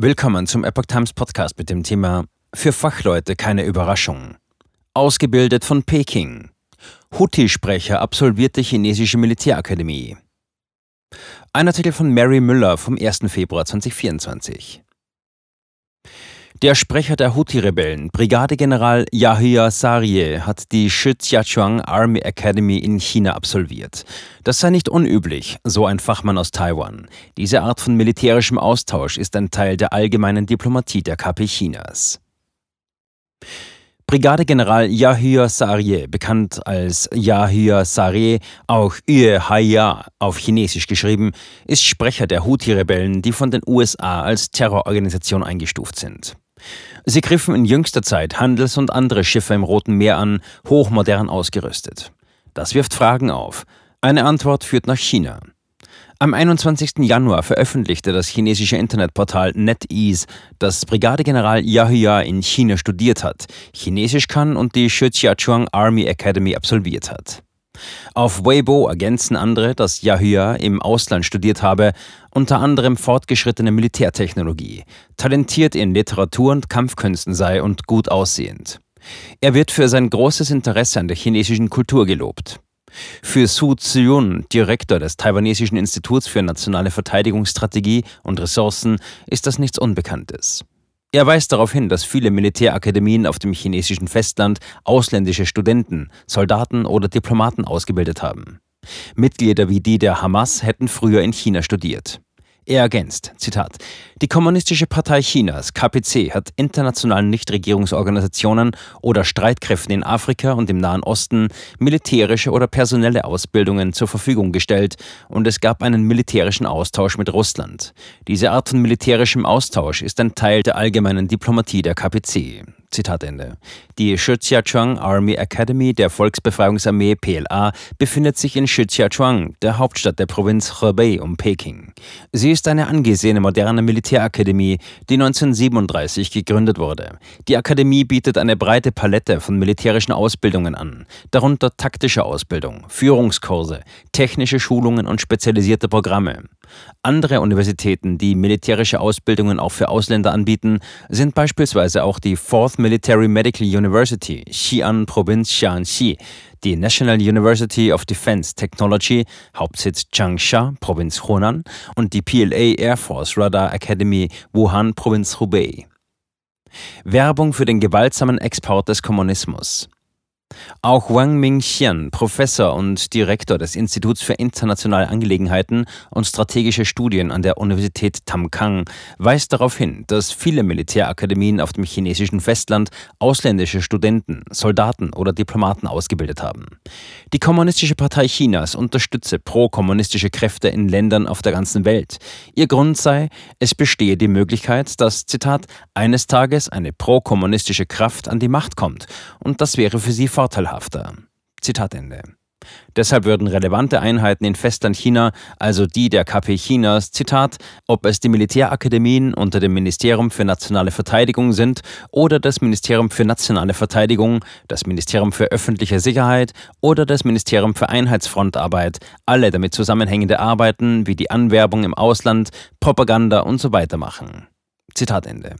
Willkommen zum Epoch Times Podcast mit dem Thema Für Fachleute keine Überraschung. Ausgebildet von Peking. Houthi-Sprecher absolvierte chinesische Militärakademie. Ein Artikel von Mary Müller vom 1. Februar 2024. Der Sprecher der Houthi-Rebellen, Brigadegeneral Yahya Sarye, hat die Shijiazhuang Army Academy in China absolviert. Das sei nicht unüblich, so ein Fachmann aus Taiwan. Diese Art von militärischem Austausch ist ein Teil der allgemeinen Diplomatie der KP Chinas. Brigadegeneral Yahya Sarye, bekannt als Yahya Sarye, auch Yue Haya auf Chinesisch geschrieben, ist Sprecher der Houthi-Rebellen, die von den USA als Terrororganisation eingestuft sind. Sie griffen in jüngster Zeit Handels- und andere Schiffe im Roten Meer an, hochmodern ausgerüstet. Das wirft Fragen auf. Eine Antwort führt nach China. Am 21. Januar veröffentlichte das chinesische Internetportal NetEase, dass Brigadegeneral Yahya in China studiert hat, Chinesisch kann und die Shijiazhuang Army Academy absolviert hat. Auf Weibo ergänzen andere, dass Yahya im Ausland studiert habe, unter anderem fortgeschrittene Militärtechnologie, talentiert in Literatur und Kampfkünsten sei und gut aussehend. Er wird für sein großes Interesse an der chinesischen Kultur gelobt. Für Su Ziyun, Direktor des Taiwanesischen Instituts für nationale Verteidigungsstrategie und Ressourcen, ist das nichts Unbekanntes. Er weist darauf hin, dass viele Militärakademien auf dem chinesischen Festland ausländische Studenten, Soldaten oder Diplomaten ausgebildet haben. Mitglieder wie die der Hamas hätten früher in China studiert. Er ergänzt, Zitat, die Kommunistische Partei Chinas, KPC, hat internationalen Nichtregierungsorganisationen oder Streitkräften in Afrika und im Nahen Osten militärische oder personelle Ausbildungen zur Verfügung gestellt und es gab einen militärischen Austausch mit Russland. Diese Art von militärischem Austausch ist ein Teil der allgemeinen Diplomatie der KPC. Zitat Ende. Die Shijiazhuang Army Academy der Volksbefreiungsarmee PLA befindet sich in Shijiazhuang, der Hauptstadt der Provinz Hebei um Peking. Sie ist eine angesehene moderne Militärakademie, die 1937 gegründet wurde. Die Akademie bietet eine breite Palette von militärischen Ausbildungen an, darunter taktische Ausbildung, Führungskurse, technische Schulungen und spezialisierte Programme. Andere Universitäten, die militärische Ausbildungen auch für Ausländer anbieten, sind beispielsweise auch die Fourth Military Medical University, Xi'an Provinz Shaanxi, die National University of Defense Technology, Hauptsitz Changsha, Provinz Hunan, und die PLA Air Force Radar Academy, Wuhan, Provinz Hubei. Werbung für den gewaltsamen Export des Kommunismus. Auch Wang Mingxian, Professor und Direktor des Instituts für internationale Angelegenheiten und strategische Studien an der Universität Tamkang, weist darauf hin, dass viele Militärakademien auf dem chinesischen Festland ausländische Studenten, Soldaten oder Diplomaten ausgebildet haben. Die Kommunistische Partei Chinas unterstütze pro-kommunistische Kräfte in Ländern auf der ganzen Welt. Ihr Grund sei, es bestehe die Möglichkeit, dass, Zitat, eines Tages eine pro-kommunistische Kraft an die Macht kommt und das wäre für sie vorteilhafter. Zitat Ende. Deshalb würden relevante Einheiten in Festland China, also die der KP Chinas, Zitat, ob es die Militärakademien unter dem Ministerium für nationale Verteidigung sind oder das Ministerium für nationale Verteidigung, das Ministerium für öffentliche Sicherheit oder das Ministerium für Einheitsfrontarbeit, alle damit zusammenhängende Arbeiten wie die Anwerbung im Ausland, Propaganda und so weiter machen. Zitat Ende.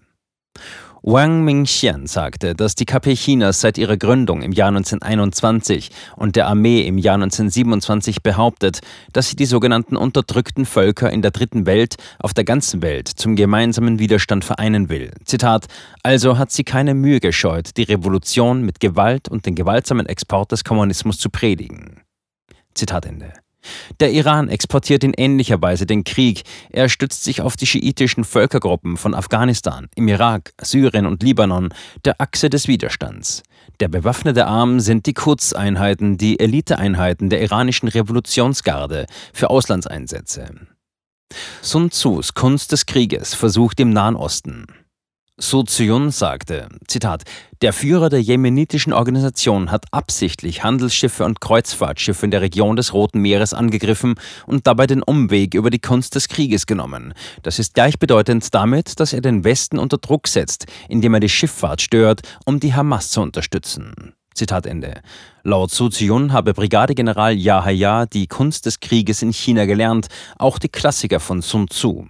Wang Mingxian sagte, dass die KP Chinas seit ihrer Gründung im Jahr 1921 und der Armee im Jahr 1927 behauptet, dass sie die sogenannten unterdrückten Völker in der dritten Welt auf der ganzen Welt zum gemeinsamen Widerstand vereinen will. Zitat: Also hat sie keine Mühe gescheut, die Revolution mit Gewalt und den gewaltsamen Export des Kommunismus zu predigen. Zitat Ende. Der Iran exportiert in ähnlicher Weise den Krieg. Er stützt sich auf die schiitischen Völkergruppen von Afghanistan, im Irak, Syrien und Libanon, der Achse des Widerstands. Der bewaffnete Arm sind die Quds-Einheiten, die Eliteeinheiten der iranischen Revolutionsgarde für Auslandseinsätze. Sun Tzus Kunst des Krieges versucht im Nahen Osten. Su Ziyun sagte, Zitat, der Führer der jemenitischen Organisation hat absichtlich Handelsschiffe und Kreuzfahrtschiffe in der Region des Roten Meeres angegriffen und dabei den Umweg über die Kunst des Krieges genommen. Das ist gleichbedeutend damit, dass er den Westen unter Druck setzt, indem er die Schifffahrt stört, um die Hamas zu unterstützen. Zitat Ende. Laut Su Ziyun habe Brigadegeneral Yahya die Kunst des Krieges in China gelernt, auch die Klassiker von Sun Tzu.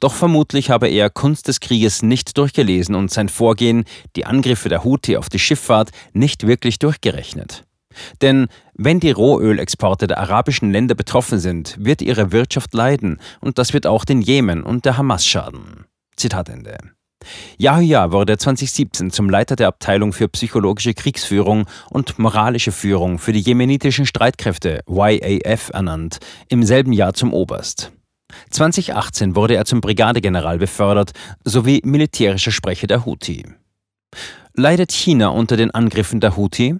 Doch vermutlich habe er Kunst des Krieges nicht durchgelesen und sein Vorgehen, die Angriffe der Houthi auf die Schifffahrt, nicht wirklich durchgerechnet. Denn wenn die Rohölexporte der arabischen Länder betroffen sind, wird ihre Wirtschaft leiden und das wird auch den Jemen und der Hamas schaden. Zitat Ende. Yahya wurde 2017 zum Leiter der Abteilung für psychologische Kriegsführung und moralische Führung für die jemenitischen Streitkräfte YAF ernannt, im selben Jahr zum Oberst. 2018 wurde er zum Brigadegeneral befördert sowie militärischer Sprecher der Houthi. Leidet China unter den Angriffen der Houthi?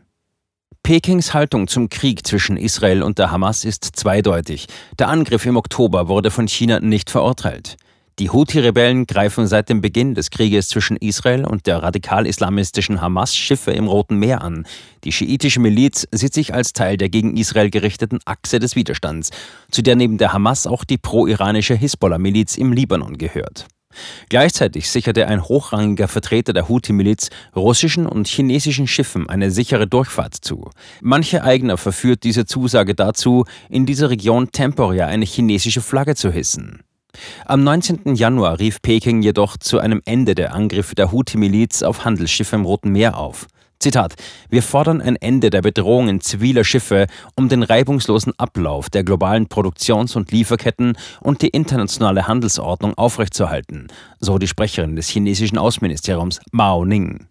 Pekings Haltung zum Krieg zwischen Israel und der Hamas ist zweideutig. Der Angriff im Oktober wurde von China nicht verurteilt. Die Houthi-Rebellen greifen seit dem Beginn des Krieges zwischen Israel und der radikal-islamistischen Hamas Schiffe im Roten Meer an. Die schiitische Miliz sieht sich als Teil der gegen Israel gerichteten Achse des Widerstands, zu der neben der Hamas auch die pro-iranische Hisbollah-Miliz im Libanon gehört. Gleichzeitig sicherte ein hochrangiger Vertreter der Houthi-Miliz russischen und chinesischen Schiffen eine sichere Durchfahrt zu. Manche Eigner verführt diese Zusage dazu, in dieser Region temporär eine chinesische Flagge zu hissen. Am 19. Januar rief Peking jedoch zu einem Ende der Angriffe der Houthi-Miliz auf Handelsschiffe im Roten Meer auf. Zitat: Wir fordern ein Ende der Bedrohungen ziviler Schiffe, um den reibungslosen Ablauf der globalen Produktions- und Lieferketten und die internationale Handelsordnung aufrechtzuerhalten, so die Sprecherin des chinesischen Außenministeriums Mao Ning.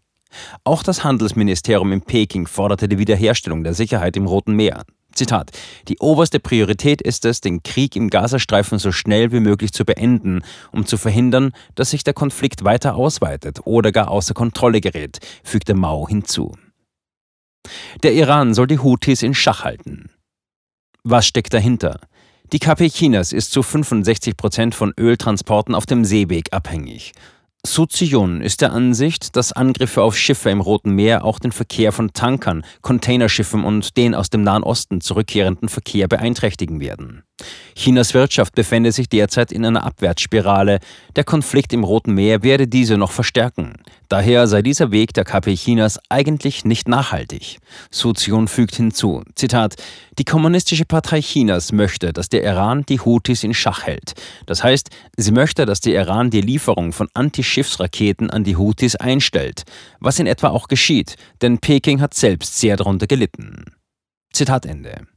Auch das Handelsministerium in Peking forderte die Wiederherstellung der Sicherheit im Roten Meer. Zitat: Die oberste Priorität ist es, den Krieg im Gazastreifen so schnell wie möglich zu beenden, um zu verhindern, dass sich der Konflikt weiter ausweitet oder gar außer Kontrolle gerät, fügte Mao hinzu. Der Iran soll die Houthis in Schach halten. Was steckt dahinter? Die KP Chinas ist zu 65 Prozent von Öltransporten auf dem Seeweg abhängig. Suzion ist der Ansicht, dass Angriffe auf Schiffe im Roten Meer auch den Verkehr von Tankern, Containerschiffen und den aus dem Nahen Osten zurückkehrenden Verkehr beeinträchtigen werden. Chinas Wirtschaft befände sich derzeit in einer Abwärtsspirale. Der Konflikt im Roten Meer werde diese noch verstärken. Daher sei dieser Weg der KP Chinas eigentlich nicht nachhaltig. Suzion fügt hinzu, Zitat, die Kommunistische Partei Chinas möchte, dass der Iran die Houthis in Schach hält. Das heißt, sie möchte, dass der Iran die Lieferung von Antischiffsraketen an die Houthis einstellt, was in etwa auch geschieht, denn Peking hat selbst sehr darunter gelitten. Zitat Ende.